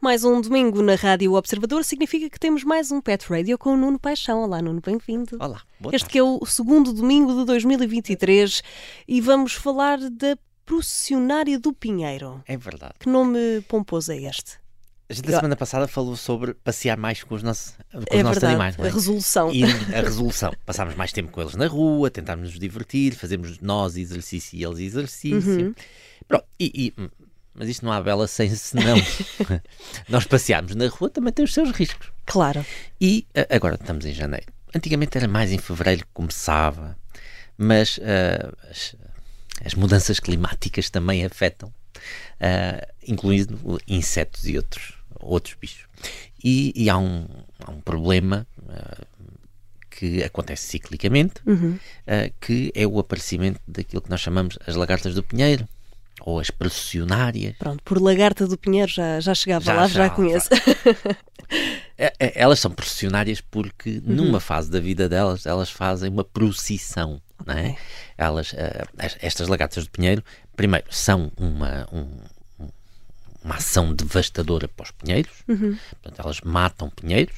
Mais um domingo na Rádio Observador significa que temos mais um Pet Radio com o Nuno Paixão. Olá, Nuno, bem-vindo. Olá, boa Este que é o segundo domingo de 2023 e vamos falar da processionária do Pinheiro. É verdade. Que nome pomposo é este? A gente a semana passada falou sobre passear mais com os nossos, com os é nossos verdade, animais. não a é? resolução. E a resolução. Passámos mais tempo com eles na rua, tentámos nos divertir, fazemos nós exercício e eles exercício. Uhum. Pronto, e, e- mas isto não há bela sem senão. nós passearmos na rua também tem os seus riscos. Claro. E a- agora estamos em janeiro. Antigamente era mais em fevereiro que começava, mas ah, as, as mudanças climáticas também afetam, ah, incluindo insetos e outros, outros bichos. E, e há, um, há um problema ah, que acontece ciclicamente, ah, que é o aparecimento daquilo que nós chamamos as lagartas do pinheiro, ou as processionárias. Pronto, por Lagarta do Pinheiro já, já chegava Já, lá, já, já, conheço. É- é- Elas são processionárias porque Uhum. numa fase da vida delas elas fazem uma procissão, é? Ok. Elas, eh, es- estas lagartas do pinheiro, primeiro são uma um- um- uma ação devastadora para os pinheiros, Uhum. portanto elas matam pinheiros,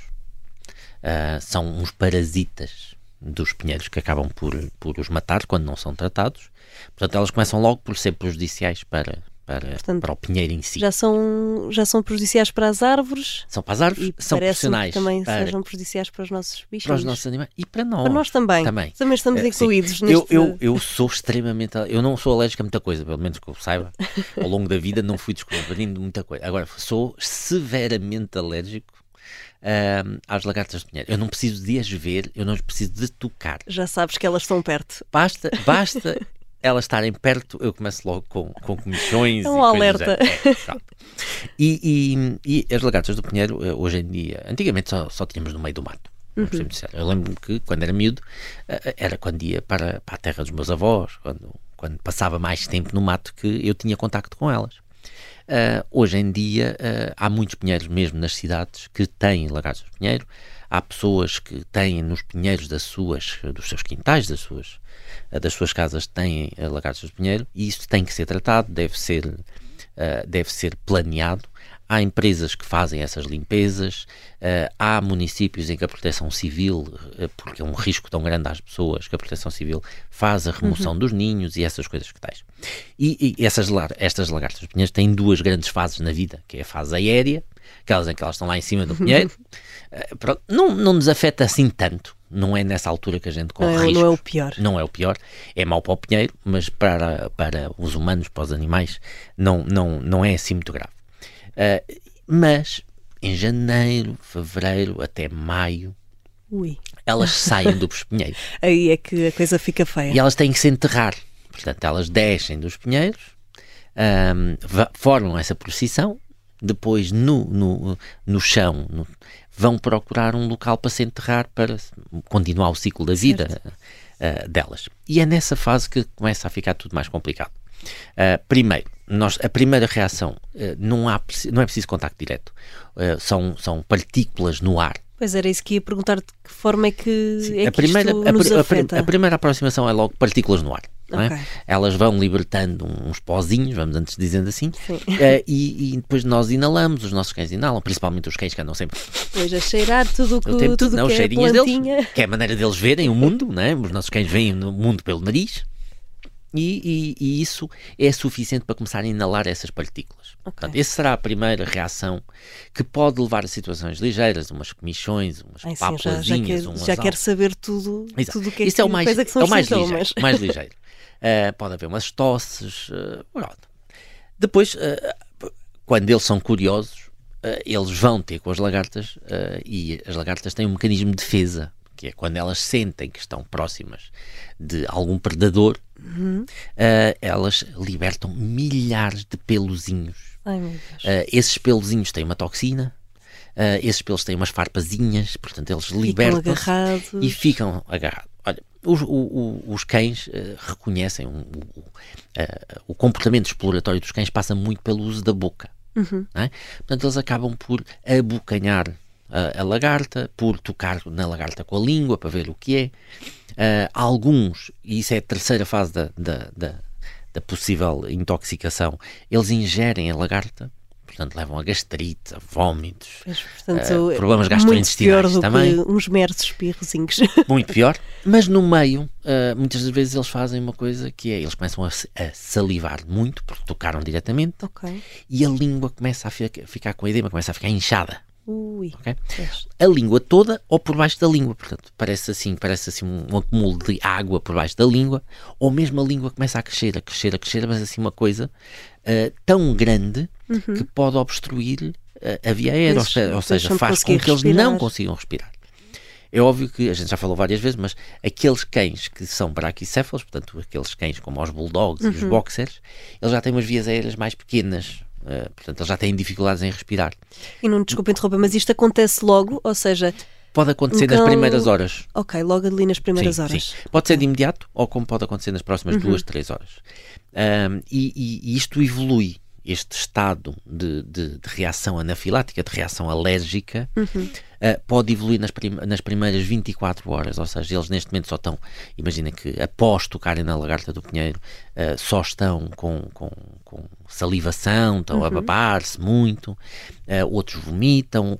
ah, são uns parasitas dos pinheiros que acabam por, por os matar quando não são tratados, portanto elas começam logo por ser prejudiciais para para, Portanto, para o pinheiro em si. Já são, já são prejudiciais para as árvores São para as árvores, e são profissionais também para, sejam prejudiciais para os nossos bichos. para os nossos animais e para nós. Para nós também. Também. estamos Eh, sim. incluídos Eu, neste... eu, eu sou extremamente. Eu não sou alérgico a muita coisa, pelo menos que eu saiba. Ao longo da vida não fui descobrindo muita coisa. Agora, sou severamente alérgico ahm, às lagartas de pinheiro. Eu não preciso de as ver, eu não preciso de tocar. Já sabes que elas estão perto. Basta, basta elas estarem perto, eu começo logo com, com comichões É e um coisas alerta. do. É, e, e, e as lagartas do pinheiro, eh, hoje em dia, antigamente só, só tínhamos no meio do mato. sincero. Eu lembro-me que quando era miúdo, eh, era quando ia para, para a terra dos meus avós, quando, quando passava mais tempo no mato, que eu tinha contacto com elas. Uh, hoje em dia uh, há muitos pinheiros mesmo nas cidades que têm lagartos de pinheiro. Há pessoas que têm nos pinheiros das suas, dos seus quintais, das suas, das suas casas, têm lagartos de pinheiro e isso tem que ser tratado, deve ser, uh, deve ser planeado. Há empresas que fazem essas limpezas, uh, há municípios em que a proteção civil, uh, porque é um risco tão grande às pessoas, que a proteção civil faz a remoção dos ninhos e essas coisas que tais. E, e essas, estas lagartas pinheiros têm duas grandes fases na vida, que é a fase aérea, aquelas em que elas estão lá em cima do pinheiro, Uh, pronto, não, não nos afeta assim tanto, não é nessa altura que a gente corre é, riscos. não é o pior. Não é o pior, é mau para o pinheiro, mas para, para os humanos, para os animais, não, não, não é assim muito grave. Uh, mas em janeiro, fevereiro até maio, Ui. elas saem do pinheiro Aí é que a coisa fica feia. e elas têm que se enterrar. Portanto, elas descem dos pinheiros, ahm, va- formam essa procissão, depois no, no, no chão no- vão procurar um local para se enterrar para continuar o ciclo da vida ah, delas. E é nessa fase que começa a ficar tudo mais complicado. Ah, primeiro, nós, a primeira reação, ah, não, há, não é preciso contacto direto, são, são partículas no ar Pois era isso que ia perguntar de que forma é que, é a, que primeira, a, nos a afeta. a primeira aproximação é logo partículas no ar. É? Ok. Elas vão libertando uns pozinhos, vamos antes dizendo assim, Sim. eh, e, e depois nós inalamos, os nossos cães inalam, principalmente os cães que andam sempre Pois a cheirar tudo o que, o tempo tudo não, que os é cheirinhos plantinha. deles, que é a maneira deles verem o mundo, não é? os nossos cães veem o mundo pelo nariz. E, e- e isso é suficiente para começar a inalar essas partículas. Portanto, essa será a primeira reação que pode levar a situações ligeiras, umas comichões, umas Ai, sim, já, já, quer, já quer saber tudo, Exato. tudo o que é Isso que, é o mais, é que é o mais ligeiro. Mais ligeiro. Uh, pode haver umas tosses. uh. Depois, uh, quando eles são curiosos, eles vão ter com as lagartas e as lagartas têm um mecanismo de defesa, que é quando elas sentem que estão próximas de algum predador, uh, elas libertam milhares de peluzinhos. Ai, esses peluzinhos têm uma toxina, uh, esses pelos têm umas farpazinhas, portanto eles libertam e ficam agarrados. Os, o- o- os cães uh, reconhecem um- o, uh, o comportamento exploratório dos cães passa muito pelo uso da boca. Uhum. é? Portanto, eles acabam por abocanhar a, a, lagarta, por tocar na lagarta com a língua para ver o que é. Uh, alguns, e isso é a terceira fase da, da, da, da possível intoxicação, eles ingerem a lagarta portanto levam a gastrite, a vómitos, Mas, portanto, uh, problemas gastrointestinais também. uns meros espirrozinhos. Muito pior, mas no meio, uh, muitas das vezes eles fazem uma coisa que é, eles começam a, a salivar muito, porque tocaram diretamente, okay. e a língua começa a ficar, ficar com edema, começa a ficar inchada. Ui, okay? A língua toda ou por baixo da língua, portanto, parece assim, parece assim um, um acúmulo de água por baixo da língua, ou mesmo a língua começa a crescer, a crescer, a crescer, mas assim uma coisa uh, tão grande uhum. que pode obstruir uh, a via aérea, ou, ou seja, faz com que eles não consigam respirar. É óbvio que a gente já falou várias vezes, mas aqueles cães que são braquicéfalos, portanto, aqueles cães como os bulldogs uhum. e os uhum. boxers, eles já têm umas vias aéreas mais pequenas, Uh, portanto, eles já têm dificuldades em respirar. E não desculpa interromper, mas isto acontece logo, ou seja. Pode acontecer nas primeiras horas. Ok, logo ali nas primeiras sim, horas. Sim. Pode ser de imediato ou como pode acontecer nas próximas uhum. duas, três horas. Um, e, e, e, isto evolui este estado de, de, de, reação anafilática, de reação alérgica, uhum. uh, pode evoluir nas, prim nas primeiras 24 horas. Ou seja, eles neste momento só estão, imagina que após tocarem na lagarta do pinheiro, uh, só estão com, com, com salivação, estão uhum. a babar-se muito, uh, outros vomitam,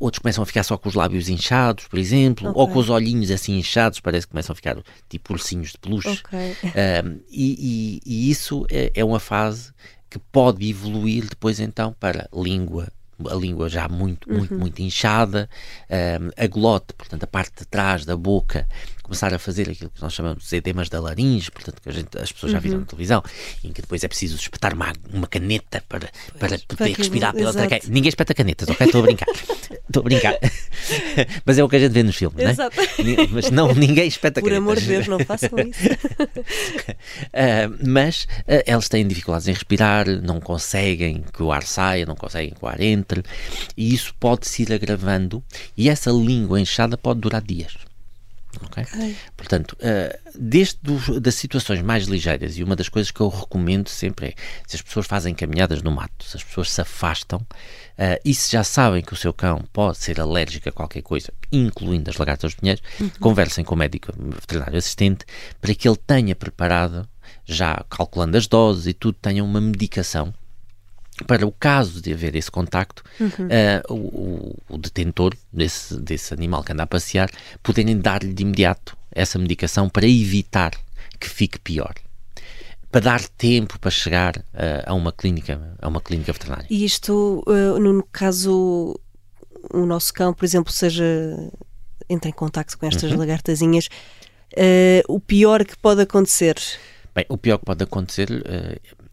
outros começam a ficar só com os lábios inchados, por exemplo, okay. ou com os olhinhos assim inchados, parece que começam a ficar tipo ursinhos de peluche. Okay. E, e, e, isso é, é uma fase que pode evoluir depois então para língua a língua já muito, muito, uhum. muito inchada, um, a glote, portanto, a parte de trás da boca, começar a fazer aquilo que nós chamamos de edemas da laringe, portanto, que gente, as pessoas já viram uhum. na televisão, em que depois é preciso espetar uma, uma caneta para, para poder respirar pela traqueia. Ninguém espeta canetas, ok? Estou a brincar. Estou a brincar. Mas é o que a gente vê nos filmes, Exato. não é? Mas não, ninguém espeta Por canetas. Por amor de Deus, não façam isso. uh, mas uh, eles têm dificuldades em respirar, não conseguem que o ar saia, não conseguem que o ar entre, e isso pode se ir agravando, e essa língua inchada pode durar dias. Okay? okay. Portanto, uh, desde do, das situações mais ligeiras, e uma das coisas que eu recomendo sempre é se as pessoas fazem caminhadas no mato, se as pessoas se afastam uh, e se já sabem que o seu cão pode ser alérgico a qualquer coisa, incluindo as lagartas dos pinheiros, uhum. conversem com o médico veterinário assistente para que ele tenha preparado, já calculando as doses e tudo, tenha uma medicação para o caso de haver esse contacto, uhum. uh, o, o, detentor desse, desse animal que anda a passear poderem dar-lhe de imediato essa medicação para evitar que fique pior. Para dar tempo para chegar uh, a uma clínica, a uma clínica veterinária. E isto, uh, no caso, o nosso cão, por exemplo, seja entra em contacto com estas uhum. lagartazinhas, o pior que pode acontecer? Bem, o pior que pode acontecer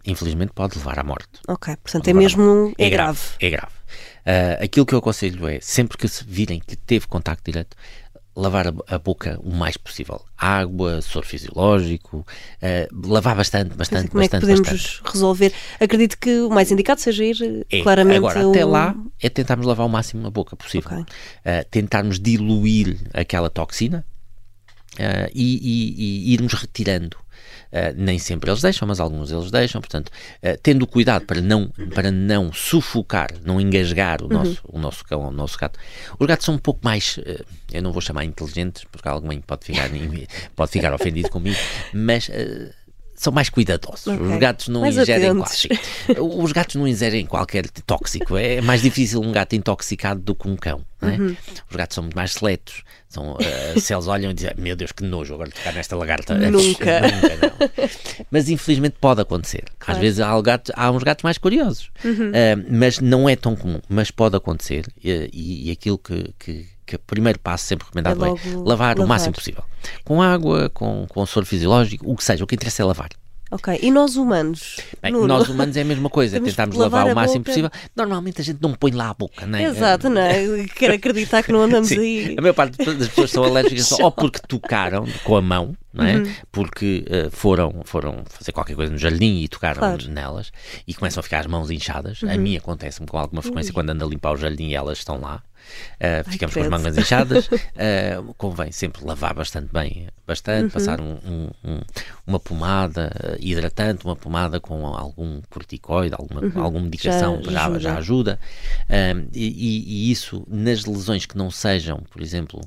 infelizmente pode levar à morte. Ok, portanto é mesmo é, é grave. É grave. Uh, aquilo que eu aconselho é, sempre que se virem que teve contacto direto, lavar a, boca o mais possível. Água, soro fisiológico, uh, lavar bastante, bastante, como bastante. Como é que podemos bastante. resolver? Acredito que o mais indicado seja ir é, claramente... Agora, até lá, é tentarmos lavar o máximo a boca possível. Okay. Uh, tentarmos diluir aquela toxina uh, e, e, e irmos retirando Uh, nem sempre eles deixam, mas alguns eles deixam, portanto, uh, tendo cuidado para não, para não sufocar, não engasgar o, uhum. nosso, o nosso cão, o nosso gato. Os gatos são um pouco mais, uh, eu não vou chamar inteligentes, porque alguém pode ficar, pode ficar ofendido comigo, mas são mais cuidadosos. Okay. Os gatos não mais ingerem qualquer, os gatos não ingerem qualquer tóxico. É mais difícil um gato intoxicado do que um cão. É? Uhum. Os gatos são muito mais seletos. São, uh, se eles olham e dizem, meu Deus, que nojo agora ficar nesta lagarta. Nunca. Nunca mas infelizmente pode acontecer. Às vezes há, gatos, há, uns gatos mais curiosos. Uhum. Uh, mas não é tão comum. Mas pode acontecer. E, e aquilo que, que primeiro passo sempre recomendado é, é lavar, lavar, o máximo possível. Com água, com, com soro fisiológico, o que seja, o que interessa é lavar. Ok, e nós humanos? Bem, nós humanos é a mesma coisa, tentarmos lavar, lavar o máximo boca. possível. Normalmente a gente não põe lá a boca, não é? Exato, não é? Quero acreditar que não andamos Sim. aí. A maior parte das pessoas são alérgicas ou porque tocaram com a mão, não é? Uhum. Porque uh, foram, foram fazer qualquer coisa no jardim e tocaram claro. nelas e começam a ficar as mãos inchadas. Uhum. A mim acontece-me com alguma frequência quando ando a limpar o jardim e elas estão lá. Uh, Ai, ficamos com as mangas inchadas. Uh, convém sempre lavar bastante bem, bastante, uhum. passar um, um, um, uma pomada hidratante, uma pomada com algum corticoide, alguma, uhum. alguma medicação já, já ajuda. Já ajuda. Uh, e, e, isso nas lesões que não sejam, por exemplo,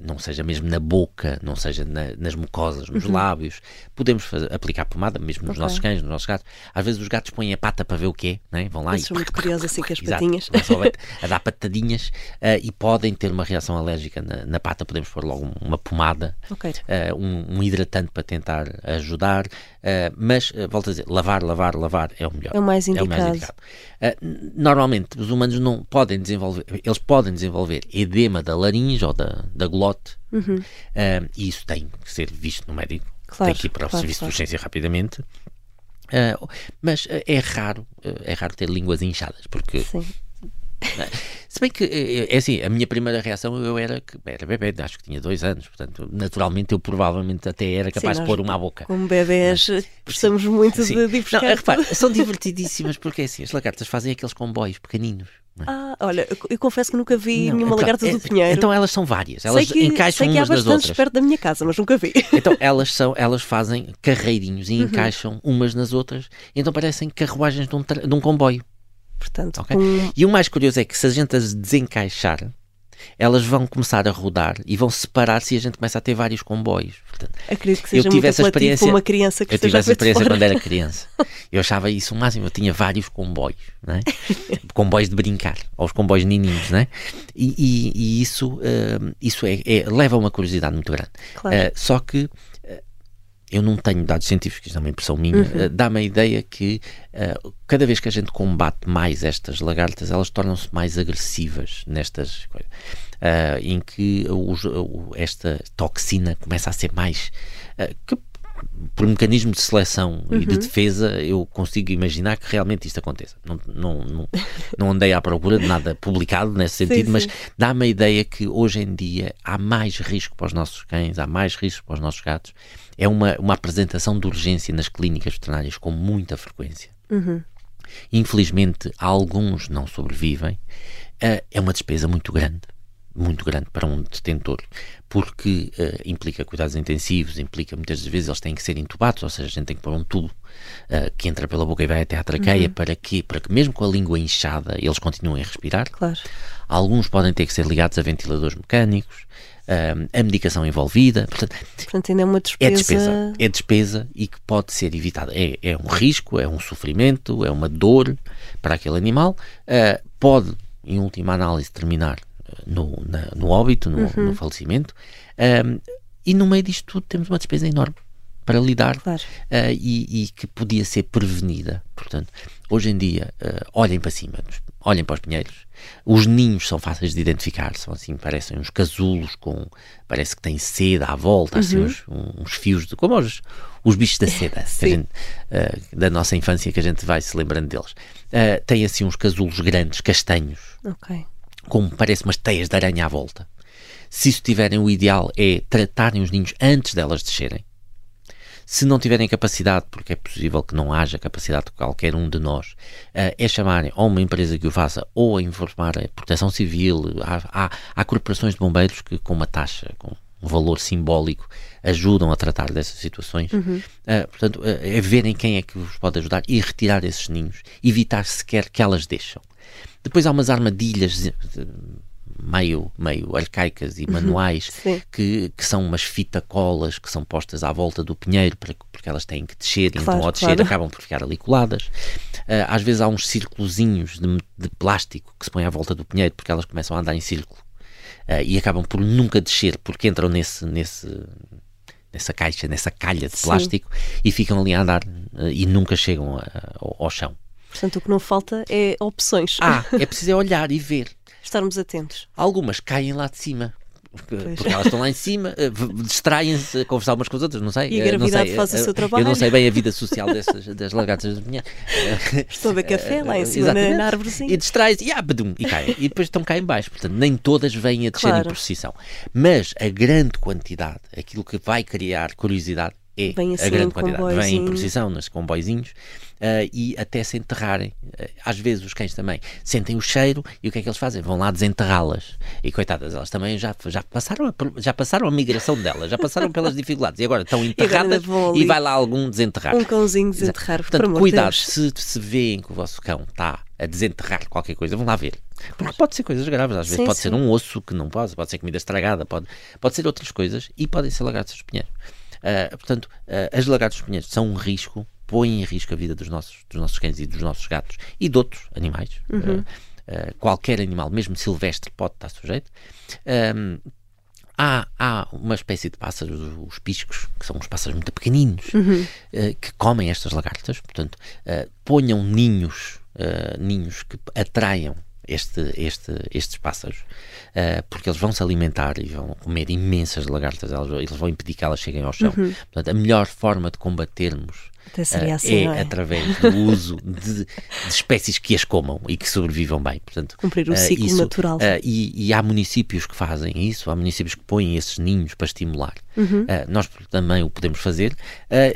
não seja mesmo na boca, não seja na, nas mucosas, nos uhum. lábios, podemos fazer, aplicar pomada mesmo nos okay. nossos cães, nos nossos gatos. Às vezes os gatos põem a pata para ver o que é, né? vão lá e. Sou muito curiosa assim com as patinhas. a dar patadinhas uh, e podem ter uma reação alérgica na, na pata. Podemos pôr logo uma pomada, okay. uh, um, um, hidratante para tentar ajudar. Uh, mas, volto a dizer, lavar, lavar, lavar é o melhor. É o mais indicado. É o mais indicado. normalmente, os humanos não podem desenvolver, eles podem desenvolver edema da laringe ou da, da glote, uhum. e isso tem que ser visto no médico. Claro, tem que ir para o serviço claro. de urgência rapidamente. Uh, mas é raro, é raro ter línguas inchadas, porque Sim. Se bem que, é assim, a minha primeira reação eu era que era bebê, acho que tinha dois anos, portanto, naturalmente eu provavelmente até era capaz Sim, de pôr uma à boca. Como bebés, gostamos muito Sim. de, Não, repara, são divertidíssimas porque assim, as lagartas fazem aqueles comboios pequeninos. É? Ah, olha, eu confesso que nunca vi não, nenhuma então, lagarta do é, Pinheiro. Então elas são várias, elas sei que, encaixam sei que umas nas outras. perto da minha casa, mas nunca vi. Então elas são, elas fazem carreirinhos e uhum. encaixam umas nas outras, então parecem carruagens de um, de um comboio. Portanto, okay? E o mais curioso é que se a gente as desencaixar, elas vão começar a rodar e vão separar se a gente começa a ter vários comboios. Portanto, Acredito que seja eu tive essa experiência uma criança que Eu tive essa experiência quando era criança. Eu achava isso o máximo. Eu tinha vários comboios, não é? comboios de brincar, ou os comboios nininhos, não é? E, e, e isso, uh, isso é, é, leva a uma curiosidade muito grande. Claro. Uh, só que eu não tenho dados científicos, é uma impressão minha, uhum. uh, dá-me a ideia que uh, cada vez que a gente combate mais estas lagartas, elas tornam-se mais agressivas nestas coisas. Uh, em que os, esta toxina começa a ser mais. que, por mecanismo de seleção uhum. e de uhum. defesa, eu consigo imaginar que realmente isto aconteça. Não, não, não, não andei à procura de nada publicado nesse sentido, sim, mas dá-me a ideia que hoje em dia há mais risco para os nossos cães, há mais risco para os nossos gatos é uma, uma apresentação de urgência nas clínicas veterinárias com muita frequência. Uhum. Infelizmente, alguns não sobrevivem. Uh, é uma despesa muito grande, muito grande para um detentor, porque uh, implica cuidados intensivos, implica muitas vezes eles têm que ser intubados, ou seja, a gente tem que pôr um tubo uh, que entra pela boca e vai até à traqueia, uhum. para quê? Para que mesmo com a língua inchada eles continuem a respirar. Claro. Alguns podem ter que ser ligados a ventiladores mecânicos, a medicação envolvida. Portanto, portanto, ainda é uma despesa. É despesa, é despesa e que pode ser evitada. É, é um risco, é um sofrimento, é uma dor para aquele animal. Uh, pode, em última análise, terminar no, na, no óbito, no, uhum. no falecimento. Um, e no meio disto tudo temos uma despesa enorme para lidar claro. uh, e, e, que podia ser prevenida. Portanto, hoje em dia, uh, olhem para cima, olhem para os pinheiros. Os ninhos são fáceis de identificar, são assim, parecem uns casulos com. parece que tem seda à volta, assim, uhum. assim, uns, uns, fios de. como os, os bichos da seda gente, uh, da nossa infância que a gente vai se lembrando deles. tem assim uns casulos grandes, castanhos, okay. Com parece umas teias de aranha à volta. Se isso tiverem, o ideal é tratarem os ninhos antes delas descerem se não tiverem capacidade, porque é possível que não haja capacidade de qualquer um de nós, uh, é chamarem a uma empresa que o faça ou a informar a proteção civil. Há, há, há corporações de bombeiros que, com uma taxa, com um valor simbólico, ajudam a tratar dessas situações. Uhum. Uh, portanto, uh, é verem quem é que vos pode ajudar e retirar esses ninhos, evitar sequer que elas deixam. Depois há umas armadilhas meio, meio arcaicas e uhum. manuais que, que são umas fita-colas que são postas à volta do pinheiro para, porque elas têm que descer claro, e então ao descer claro. acabam por ficar ali coladas. Uh, às vezes há uns círculozinhos de, de, plástico que se põem à volta do pinheiro porque elas começam a andar em círculo uh, e acabam por nunca descer porque entram nesse, nesse, nessa caixa, nessa calha de plástico Sim. e ficam ali a andar uh, e nunca chegam a, ao, ao chão. Portanto, o que não falta é opções. Ah, é preciso é olhar e ver estarmos atentos. Algumas caem lá de cima. porque elas estão lá em cima, eh, distraem-se a conversar umas com as outras, não sei. E a gravidade sei, faz o seu trabalho. Eu não sei bem a vida social dessas, das lagartas de manhã. Estou a ver café lá em cima na, na árvorezinha. E distrai-se e, ah, badum, e caem. E depois estão cá em baixo. Portanto, nem todas vêm a descer claro. em procissão. Mas a grande quantidade, aquilo que vai criar curiosidade é Vem assim a grande quantidade. Vem em procissão, nos comboizinhos, uh, e até se enterrarem. Uh, às vezes os cães também sentem o cheiro e o que é que eles fazem? Vão lá desenterrá-las. E coitadas, elas também já, já, passaram a, já passaram a migração delas, já passaram pelas dificuldades e agora estão enterradas e, e vai lá algum desenterrar. Um cãozinho desenterrar. Portanto, cuidado, se, se veem que o vosso cão está a desenterrar qualquer coisa, vão lá ver. Porque pode ser coisas graves, às vezes sim, pode sim. ser um osso que não pode, pode ser comida estragada, pode, pode ser outras coisas e podem ser lagartos de espinheiro. Uh, portanto, uh, as lagartas espinheiros são um risco, põem em risco a vida dos nossos, dos nossos cães e dos nossos gatos e de outros animais. Uhum. Uh, qualquer animal, mesmo silvestre, pode estar sujeito. Um, há, há uma espécie de pássaros, os piscos, que são uns pássaros muito pequeninos, uhum. que comem estas lagartas. Portanto, ponham ninhos, ninhos que atraiam este, este, estes pássaros, uh, porque eles vão se alimentar e vão comer imensas lagartas, elas, eles vão impedir que elas cheguem ao chão. Uhum. Portanto, a melhor forma de combatermos uh, assim, é, é, através do uso de, de, espécies que as comam e que sobrevivam bem. Portanto, Cumprir o uh, ciclo isso, natural. E, e, há municípios que fazem isso, há municípios que põem esses ninhos para estimular. Uhum. nós também o podemos fazer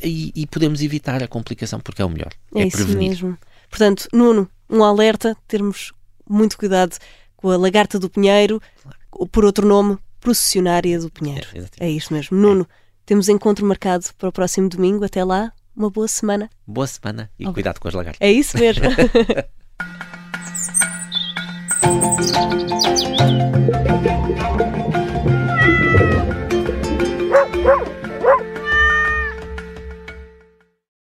e, e, podemos evitar a complicação porque é o melhor. É, é prevenir. Mesmo. Portanto, Nuno, um alerta, termos muito cuidado com a lagarta do Pinheiro, por outro nome, processionária do Pinheiro. É, é isto mesmo. Nuno, é. temos encontro marcado para o próximo domingo. Até lá, uma boa semana. Boa semana e cuidado com as lagartas. É isso mesmo.